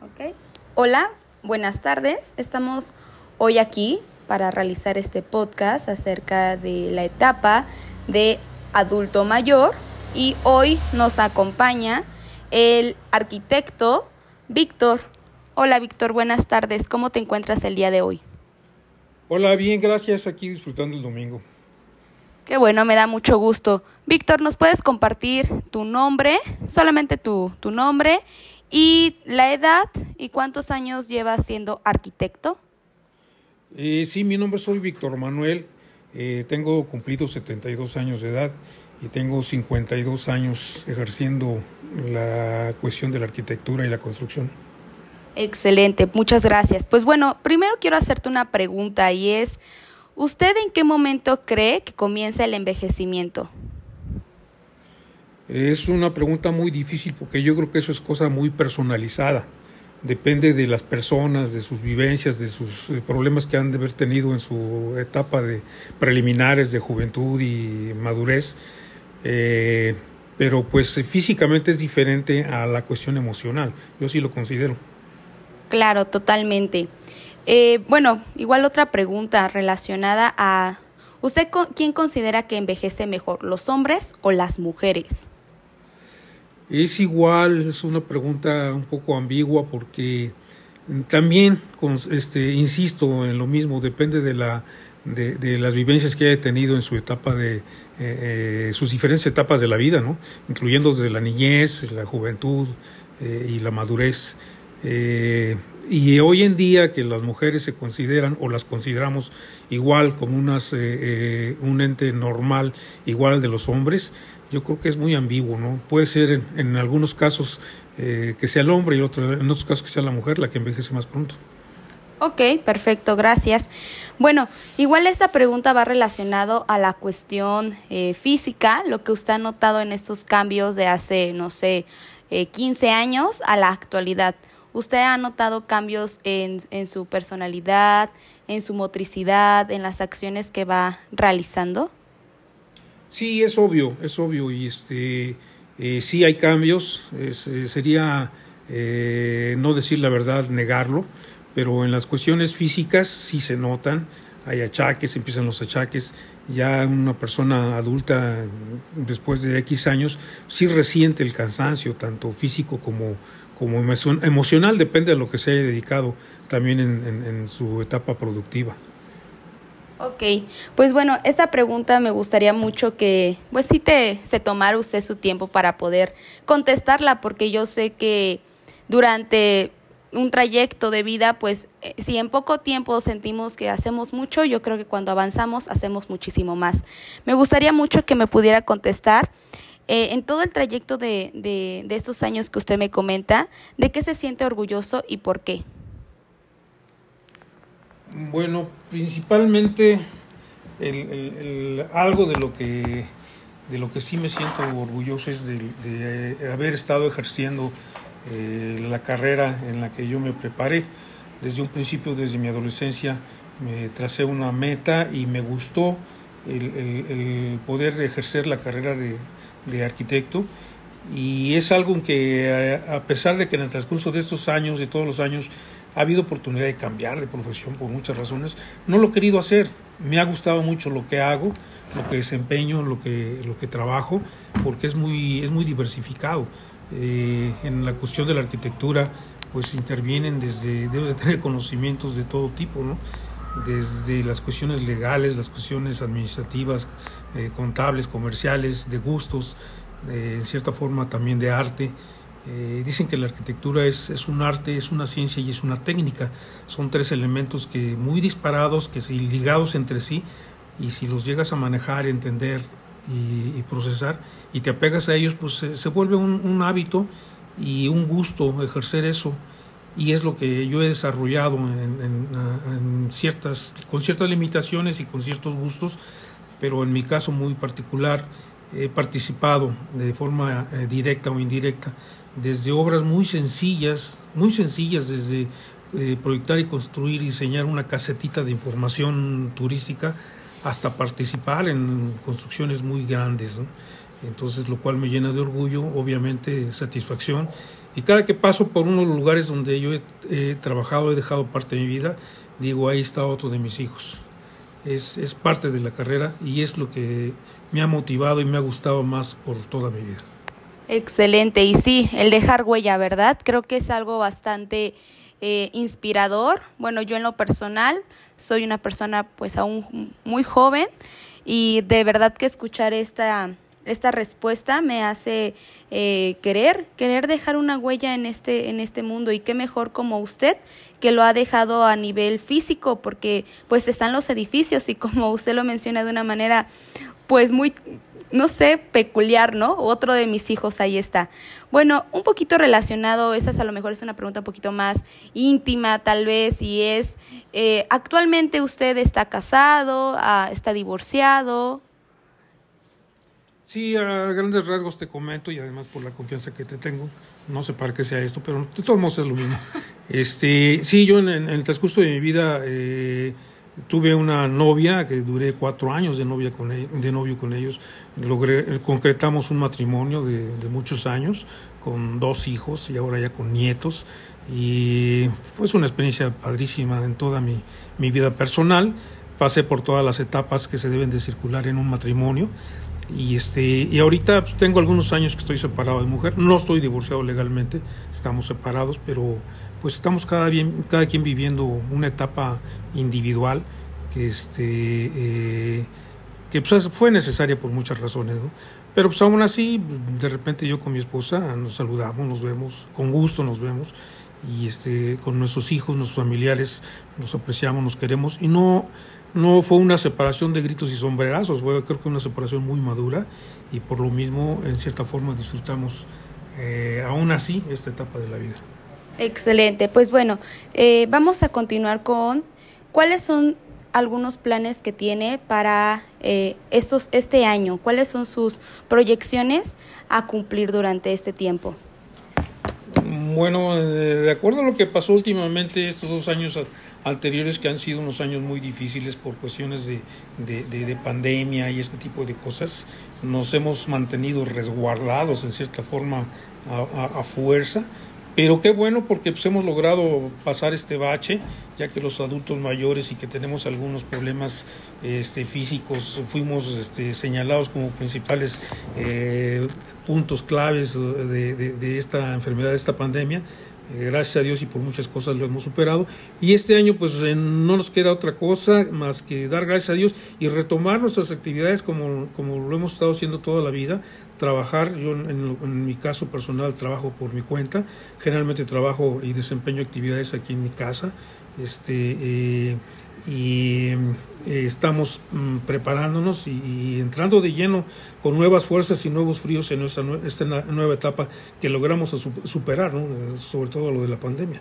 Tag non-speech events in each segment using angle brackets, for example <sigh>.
Ok. Hola, buenas tardes. Estamos hoy aquí para realizar este podcast acerca de la etapa de adulto mayor y hoy nos acompaña el arquitecto Víctor. Hola Víctor, buenas tardes. ¿Cómo te encuentras el día de hoy? Hola, bien, gracias. Aquí disfrutando el domingo. Qué bueno, me da mucho gusto. Víctor, ¿nos puedes compartir tu nombre, solamente tu, tu nombre y la edad y cuántos años llevas siendo arquitecto? Eh, sí, mi nombre soy Víctor Manuel. Eh, tengo cumplido 72 años de edad y tengo 52 años ejerciendo la cuestión de la arquitectura y la construcción. Excelente, muchas gracias. Pues bueno, primero quiero hacerte una pregunta y es, ¿Usted en qué momento cree que comienza el envejecimiento? Es una pregunta muy difícil porque yo creo que eso es cosa muy personalizada. Depende de las personas, de sus vivencias, de sus eh, problemas que han de haber tenido en su etapa de preliminares de juventud y madurez. Eh, pero pues físicamente es diferente a la cuestión emocional. Yo sí lo considero. Claro, totalmente. Eh, bueno, igual otra pregunta relacionada a, ¿usted quién considera que envejece mejor, los hombres o las mujeres? Es igual, es una pregunta un poco ambigua porque también, este, insisto en lo mismo, depende de, la, de, las vivencias que haya tenido en su etapa de, eh, eh, sus diferentes etapas de la vida, ¿no? incluyendo desde la niñez, la juventud y la madurez. Y hoy en día que las mujeres se consideran o las consideramos igual como unas, eh, eh, un ente normal, igual al de los hombres, yo creo que es muy ambiguo, ¿no? Puede ser en, algunos casos eh, que sea el hombre y otro, en otros casos que sea la mujer la que envejece más pronto. Ok, perfecto, gracias. Bueno, igual esta pregunta va relacionado a la cuestión física, lo que usted ha notado en estos cambios de hace, no sé, 15 años a la actualidad. ¿Usted ha notado cambios en, en su personalidad, en su motricidad, en las acciones que va realizando? Sí, es obvio, es obvio y este eh, sí hay cambios. Eh, sería eh, no decir la verdad, negarlo, pero en las cuestiones físicas sí se notan. Hay achaques, empiezan los achaques. Ya una persona adulta, después de X años, sí resiente el cansancio, tanto físico como, como emocional, depende de lo que se haya dedicado también en, su etapa productiva. Ok, pues bueno, esta pregunta me gustaría mucho que, pues sí te, se tomara usted su tiempo para poder contestarla, porque yo sé que durante un trayecto de vida, pues eh, si en poco tiempo sentimos que hacemos mucho, yo creo que cuando avanzamos hacemos muchísimo más. Me gustaría mucho que me pudiera contestar eh, en todo el trayecto de, de, de estos años que usted me comenta, ¿de qué se siente orgulloso y por qué? Bueno, principalmente algo de lo que de lo que sí me siento orgulloso es de, de haber estado ejerciendo eh, la carrera en la que yo me preparé. Desde un principio, desde mi adolescencia, me tracé una meta y me gustó el, poder ejercer la carrera de, de arquitecto y es algo que a pesar de que en el transcurso de estos años, de todos los años, ha habido oportunidad de cambiar de profesión por muchas razones, no lo he querido hacer. Me ha gustado mucho lo que hago, lo que desempeño, lo que, lo que trabajo, porque es muy, es muy diversificado. Eh, en la cuestión de la arquitectura, pues intervienen desde, debes de tener conocimientos de todo tipo, ¿no? desde las cuestiones legales, las cuestiones administrativas, eh, contables, comerciales, de gustos, en cierta forma también de arte. Eh, dicen que la arquitectura es, es, un arte, es una ciencia y es una técnica. Son tres elementos que muy disparados, que si ligados entre sí, y si los llegas a manejar, entender y, procesar, y te apegas a ellos, pues se, vuelve un, un hábito y un gusto ejercer eso y es lo que yo he desarrollado en, ciertas, con ciertas limitaciones y con ciertos gustos, pero en mi caso muy particular he participado de forma eh, directa o indirecta desde obras muy sencillas, muy sencillas, desde eh, proyectar y construir diseñar una casetita de información turística hasta participar en construcciones muy grandes. Entonces, lo cual me llena de orgullo, obviamente satisfacción Y cada que paso por unos lugares donde yo he, trabajado, he dejado parte de mi vida, digo, ahí está otro de mis hijos. Es, es parte de la carrera y es lo que me ha motivado y me ha gustado más por toda mi vida. Excelente. Y sí, el dejar huella, ¿verdad? Creo que es algo bastante eh, inspirador. Bueno, yo en lo personal soy una persona pues aún muy joven y de verdad que escuchar esta, esta respuesta me hace eh, querer, querer dejar una huella en este, en este mundo y qué mejor como usted que lo ha dejado a nivel físico porque pues están los edificios y como <laughs> usted lo menciona de una manera pues muy no sé, peculiar, ¿no? Otro de mis hijos ahí está. Bueno, un poquito relacionado, esa a lo mejor es una pregunta un poquito más íntima tal vez, y es, eh, ¿actualmente usted está casado, ah, está divorciado? Sí, a grandes rasgos te comento y además por la confianza que te tengo, no sé para qué sea esto, pero de todos modos es lo mismo. <laughs> Este, sí, yo en, en el transcurso de mi vida... Eh, Tuve una novia que duré cuatro años de, novia con e, de novio con ellos. Logré, concretamos un matrimonio de, muchos años con dos hijos y ahora ya con nietos. Y fue una experiencia padrísima en toda mi, mi vida personal. Pasé por todas las etapas que se deben de circular en un matrimonio. Y, este, y ahorita pues, tengo algunos años que estoy separado de mujer. No estoy divorciado legalmente, estamos separados, pero pues estamos cada, bien, cada quien viviendo una etapa individual que, este, eh, que pues, fue necesaria por muchas razones. ¿no? Pero pues aún así, de repente yo con mi esposa nos saludamos, nos vemos, con gusto nos vemos, y este, con nuestros hijos, nuestros familiares, nos apreciamos, nos queremos, y no, no fue una separación de gritos y sombrerazos, fue creo que una separación muy madura, y por lo mismo, en cierta forma, disfrutamos eh, aún así esta etapa de la vida. Excelente. Pues bueno, eh, vamos a continuar con cuáles son algunos planes que tiene para eh, estos, este año. ¿Cuáles son sus proyecciones a cumplir durante este tiempo? Bueno, de acuerdo a lo que pasó últimamente estos dos años anteriores que han sido unos años muy difíciles por cuestiones de, de, pandemia y este tipo de cosas, nos hemos mantenido resguardados en cierta forma a fuerza pero qué bueno porque pues, hemos logrado pasar este bache, ya que los adultos mayores y que tenemos algunos problemas este, físicos fuimos este, señalados como principales eh, puntos claves de, esta enfermedad, de esta pandemia. Eh, gracias a Dios y por muchas cosas lo hemos superado. Y este año pues eh, no nos queda otra cosa más que dar gracias a Dios y retomar nuestras actividades como, como lo hemos estado haciendo toda la vida. Trabajar, yo en, mi caso personal trabajo por mi cuenta, generalmente trabajo y desempeño actividades aquí en mi casa. Este, eh, y eh, estamos mm, preparándonos y, entrando de lleno con nuevas fuerzas y nuevos fríos en esta, esta nueva etapa que logramos superar, ¿no? sobre todo lo de la pandemia.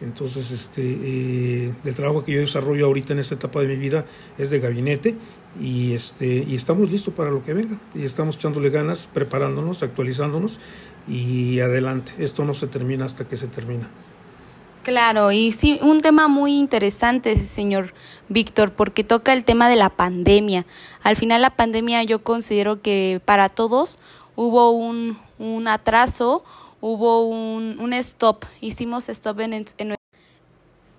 Entonces, este, eh, el trabajo que yo desarrollo ahorita en esta etapa de mi vida es de gabinete y, este, y estamos listos para lo que venga. Y estamos echándole ganas, preparándonos, actualizándonos y adelante. Esto no se termina hasta que se termina. Claro, y sí, un tema muy interesante, señor Víctor, porque toca el tema de la pandemia. Al final la pandemia yo considero que para todos hubo un, un atraso, hubo un, un stop, hicimos stop en, en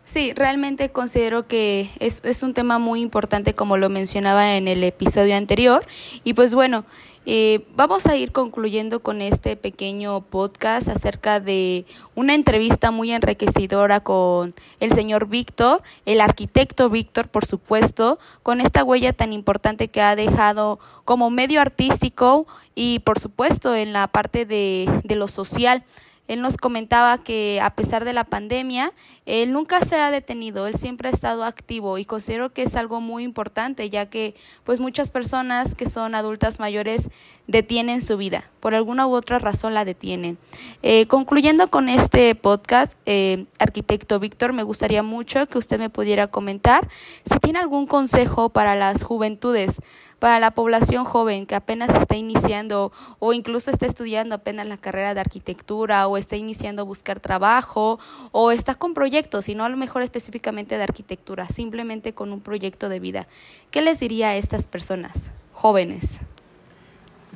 Sí, realmente considero que es, es, un tema muy importante como lo mencionaba en el episodio anterior. Y pues bueno, eh, vamos a ir concluyendo con este pequeño podcast acerca de una entrevista muy enriquecedora con el señor Víctor, el arquitecto Víctor, por supuesto, con esta huella tan importante que ha dejado como medio artístico y por supuesto en la parte de, de lo social. Él nos comentaba que a pesar de la pandemia, él nunca se ha detenido, él siempre ha estado activo y considero que es algo muy importante, ya que pues muchas personas que son adultas mayores detienen su vida, por alguna u otra razón la detienen. Eh, concluyendo con este podcast, eh, arquitecto Víctor, me gustaría mucho que usted me pudiera comentar si tiene algún consejo para las juventudes para la población joven que apenas está iniciando o incluso está estudiando apenas la carrera de arquitectura o está iniciando a buscar trabajo o está con proyectos, y no a lo mejor específicamente de arquitectura, simplemente con un proyecto de vida. ¿Qué les diría a estas personas jóvenes?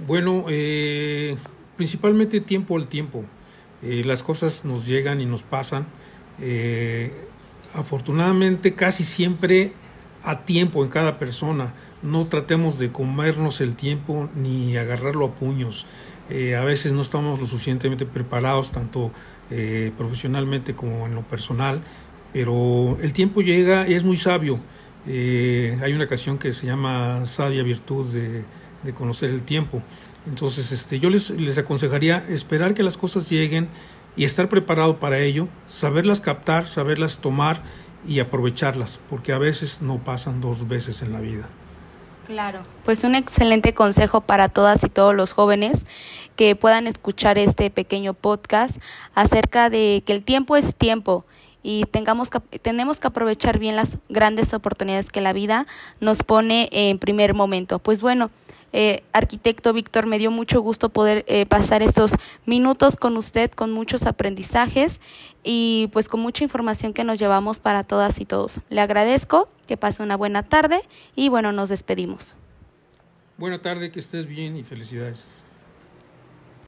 Bueno, eh, principalmente tiempo al tiempo. Eh, las cosas nos llegan y nos pasan. Eh, afortunadamente casi siempre a tiempo en cada persona. No tratemos de comernos el tiempo ni agarrarlo a puños. Eh, a veces no estamos lo suficientemente preparados, tanto profesionalmente como en lo personal, pero el tiempo llega y es muy sabio. hay una canción que se llama Sabia Virtud de, de conocer el tiempo. Entonces, este, yo les, les aconsejaría esperar que las cosas lleguen y estar preparado para ello, saberlas captar, saberlas tomar y aprovecharlas, porque a veces no pasan dos veces en la vida. Claro, pues un excelente consejo para todas y todos los jóvenes que puedan escuchar este pequeño podcast acerca de que el tiempo es tiempo y tengamos tenemos que aprovechar bien las grandes oportunidades que la vida nos pone en primer momento. Pues bueno, eh, arquitecto Víctor, me dio mucho gusto poder eh, pasar estos minutos con usted, con muchos aprendizajes y pues con mucha información que nos llevamos para todas y todos. Le agradezco, que pase una buena tarde y bueno, nos despedimos. Buena tarde, que estés bien y felicidades.